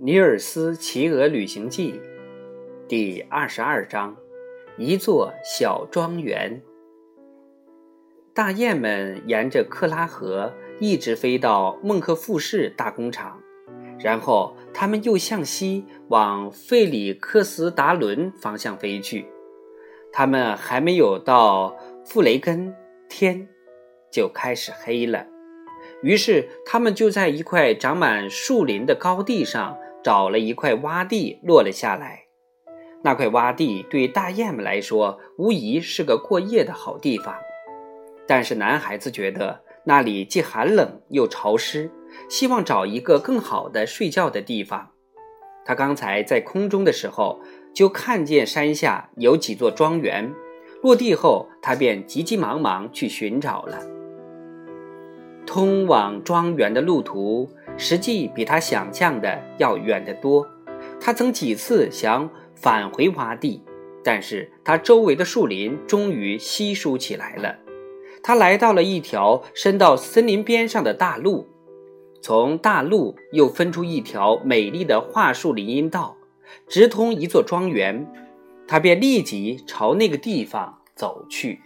《尼尔斯骑鹅旅行记》第二十二章：一座小庄园。大雁们沿着克拉河一直飞到孟克富士大工厂，然后它们又向西往费里克斯达伦方向飞去。它们还没有到富雷根，天就开始黑了。于是，他们就在一块长满树林的高地上。找了一块洼地落了下来，那块洼地对大雁们来说无疑是个过夜的好地方。但是男孩子觉得那里既寒冷又潮湿，希望找一个更好的睡觉的地方。他刚才在空中的时候就看见山下有几座庄园，落地后他便急急忙忙去寻找了。通往庄园的路途。实际比他想象的要远得多。他曾几次想返回洼地，但是他周围的树林终于稀疏起来了。他来到了一条伸到森林边上的大路，从大路又分出一条美丽的桦树林荫道，直通一座庄园。他便立即朝那个地方走去。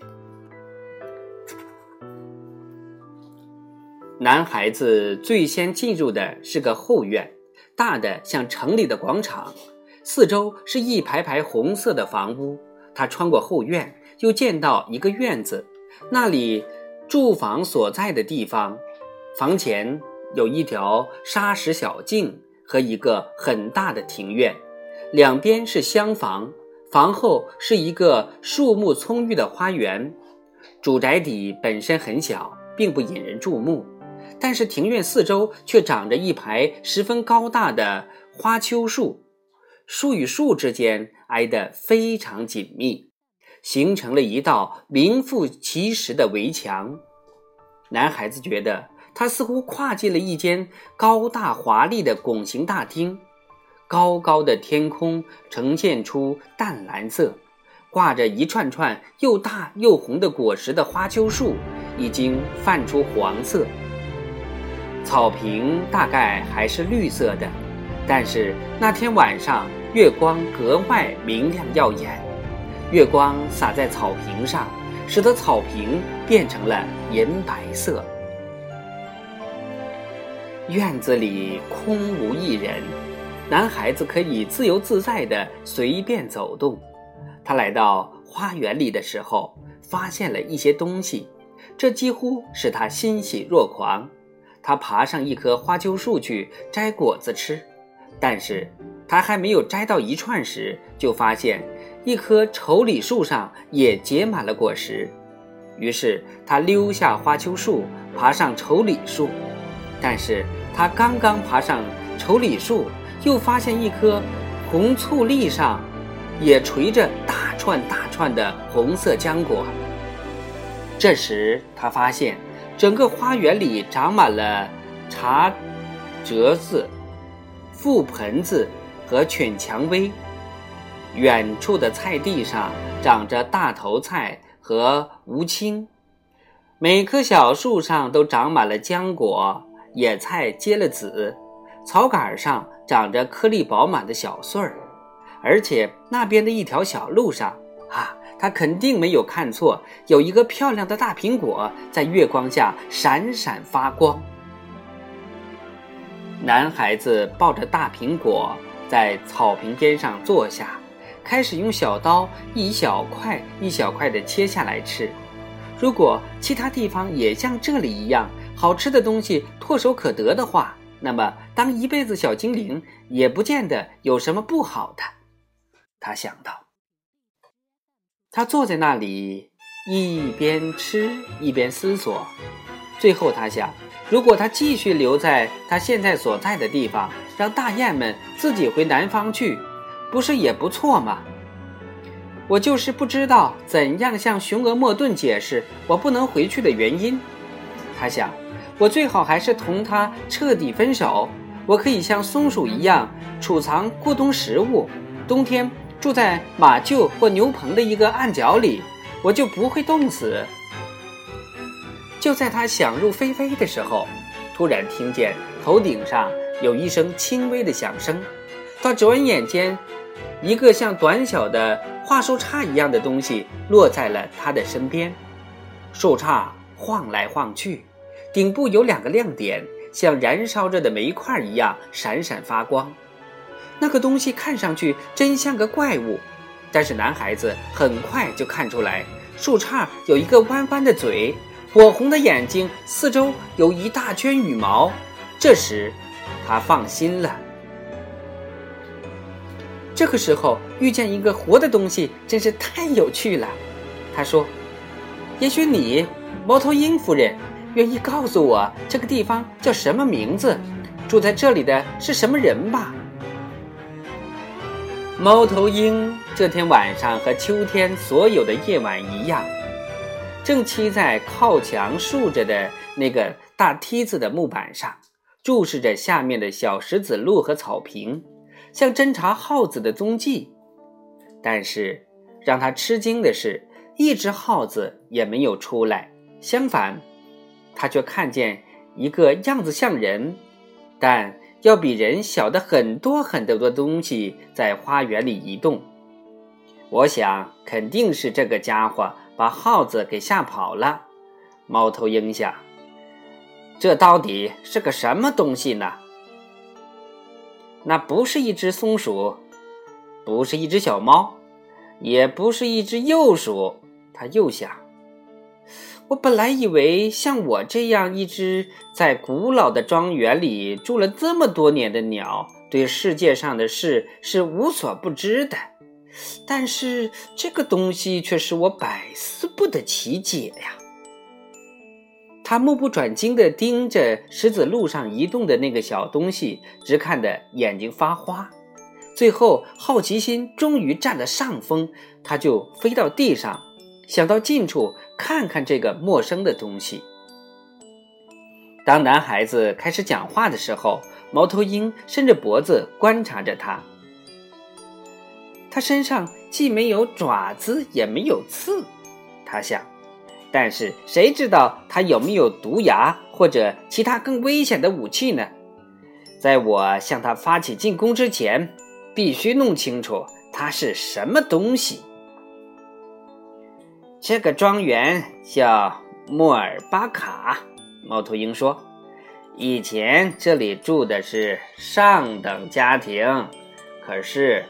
男孩子最先进入的是个后院，大的像城里的广场，四周是一排排红色的房屋。他穿过后院，又见到一个院子，那里住房所在的地方，房前有一条沙石小径和一个很大的庭院，两边是厢房，房后是一个树木葱郁的花园。主宅邸本身很小，并不引人注目。但是庭院四周却长着一排十分高大的花楸树，树与树之间挨得非常紧密，形成了一道名副其实的围墙。男孩子觉得他似乎跨进了一间高大华丽的拱形大厅，高高的天空呈现出淡蓝色，挂着一串串又大又红的果实的花楸树已经泛出黄色。草坪大概还是绿色的，但是那天晚上月光格外明亮耀眼，月光洒在草坪上，使得草坪变成了银白色。院子里空无一人，男孩子可以自由自在的随便走动。他来到花园里的时候，发现了一些东西，这几乎使他欣喜若狂。他爬上一棵花楸树去摘果子吃，但是他还没有摘到一串时，就发现一棵丑李树上也结满了果实。于是他溜下花楸树，爬上丑李树。但是他刚刚爬上丑李树，又发现一棵红醋栗上也垂着大串大串的红色浆果。这时他发现。整个花园里长满了茶折子、覆盆子和犬蔷薇。远处的菜地上长着大头菜和无青，每棵小树上都长满了浆果，野菜结了籽，草杆上长着颗粒饱满的小穗儿，而且那边的一条小路上，啊。他肯定没有看错，有一个漂亮的大苹果在月光下闪闪发光。男孩子抱着大苹果在草坪边上坐下，开始用小刀一小块一小块的切下来吃。如果其他地方也像这里一样好吃的东西唾手可得的话，那么当一辈子小精灵也不见得有什么不好的。他想到。他坐在那里，一边吃一边思索。最后，他想：如果他继续留在他现在所在的地方，让大雁们自己回南方去，不是也不错吗？我就是不知道怎样向雄鹅莫顿解释我不能回去的原因。他想：我最好还是同他彻底分手。我可以像松鼠一样储藏过冬食物，冬天。住在马厩或牛棚的一个暗角里，我就不会冻死。就在他想入非非的时候，突然听见头顶上有一声轻微的响声，他转眼间，一个像短小的桦树杈一样的东西落在了他的身边。树杈晃来晃去，顶部有两个亮点，像燃烧着的煤块一样闪闪发光。那个东西看上去真像个怪物，但是男孩子很快就看出来，树杈有一个弯弯的嘴，火红的眼睛，四周有一大圈羽毛。这时，他放心了。这个时候遇见一个活的东西，真是太有趣了。他说。也许你，猫头鹰夫人，愿意告诉我这个地方叫什么名字？住在这里的是什么人吧？猫头鹰这天晚上和秋天所有的夜晚一样，正栖在靠墙竖着的那个大梯子的木板上，注视着下面的小石子路和草坪，像侦察耗子的踪迹。但是，让他吃惊的是。一只耗子也没有出来，相反，他却看见一个样子像人，但要比人小的很多很多的东西在花园里移动。我想，肯定是这个家伙把耗子给吓跑了。猫头鹰想：这到底是个什么东西呢？那不是一只松鼠，不是一只小猫，也不是一只幼鼠。他又想：“我本来以为像我这样一只在古老的庄园里住了这么多年的鸟，对世界上的事是无所不知的。但是这个东西却使我百思不得其解呀！”他目不转睛地盯着石子路上移动的那个小东西，直看得眼睛发花。最后，好奇心终于占了上风，他就飞到地上。想到近处看看这个陌生的东西。当男孩子开始讲话的时候，猫头鹰伸着脖子观察着他。他身上既没有爪子，也没有刺，他想。但是谁知道他有没有毒牙或者其他更危险的武器呢？在我向他发起进攻之前，必须弄清楚他是什么东西。这个庄园叫莫尔巴卡，猫头鹰说：“以前这里住的是上等家庭。可是，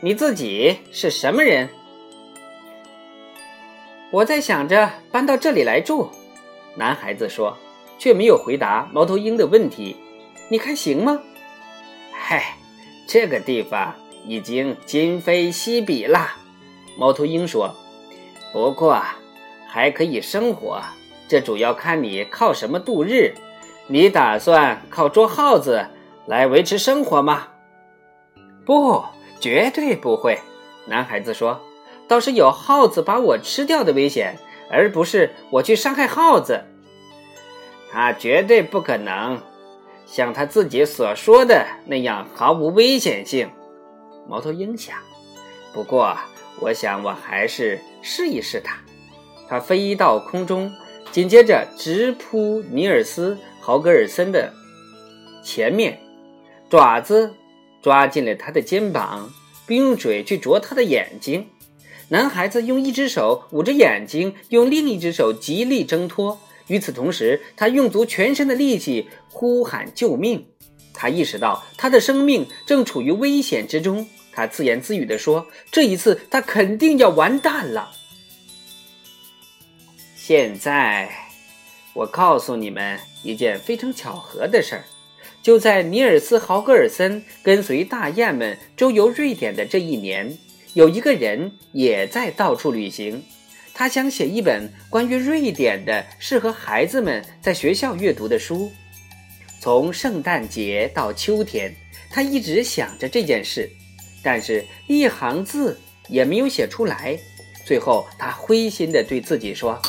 你自己是什么人？”我在想着搬到这里来住。男孩子说，却没有回答猫头鹰的问题。你看行吗？嗨，这个地方已经今非昔比了。猫头鹰说。不过，还可以生活，这主要看你靠什么度日。你打算靠捉耗子来维持生活吗？不，绝对不会。男孩子说：“倒是有耗子把我吃掉的危险，而不是我去伤害耗子。他绝对不可能像他自己所说的那样毫无危险性。”猫头鹰想。不过。我想，我还是试一试它。它飞到空中，紧接着直扑尼尔斯·豪格尔森的前面，爪子抓进了他的肩膀，并用嘴去啄他的眼睛。男孩子用一只手捂着眼睛，用另一只手极力挣脱。与此同时，他用足全身的力气呼喊救命。他意识到他的生命正处于危险之中。他自言自语地说：“这一次，他肯定要完蛋了。”现在，我告诉你们一件非常巧合的事儿：就在尼尔斯·豪格尔森跟随大雁们周游瑞典的这一年，有一个人也在到处旅行。他想写一本关于瑞典的、适合孩子们在学校阅读的书。从圣诞节到秋天，他一直想着这件事。但是，一行字也没有写出来。最后，他灰心地对自己说：“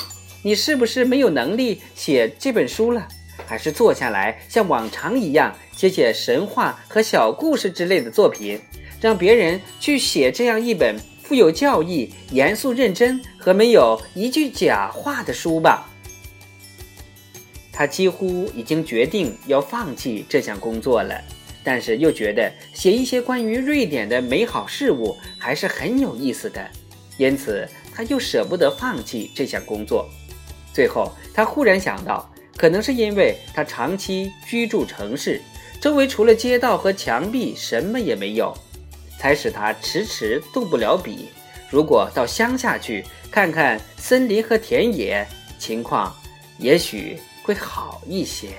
你是不是没有能力写这本书了？还是坐下来像往常一样写写神话和小故事之类的作品，让别人去写这样一本富有教义、严肃认真和没有一句假话的书吧？”他几乎已经决定要放弃这项工作了，但是又觉得写一些关于瑞典的美好事物还是很有意思的，因此他又舍不得放弃这项工作。最后，他忽然想到，可能是因为他长期居住城市，周围除了街道和墙壁什么也没有，才使他迟迟动不了笔。如果到乡下去看看森林和田野，情况也许。会好一些。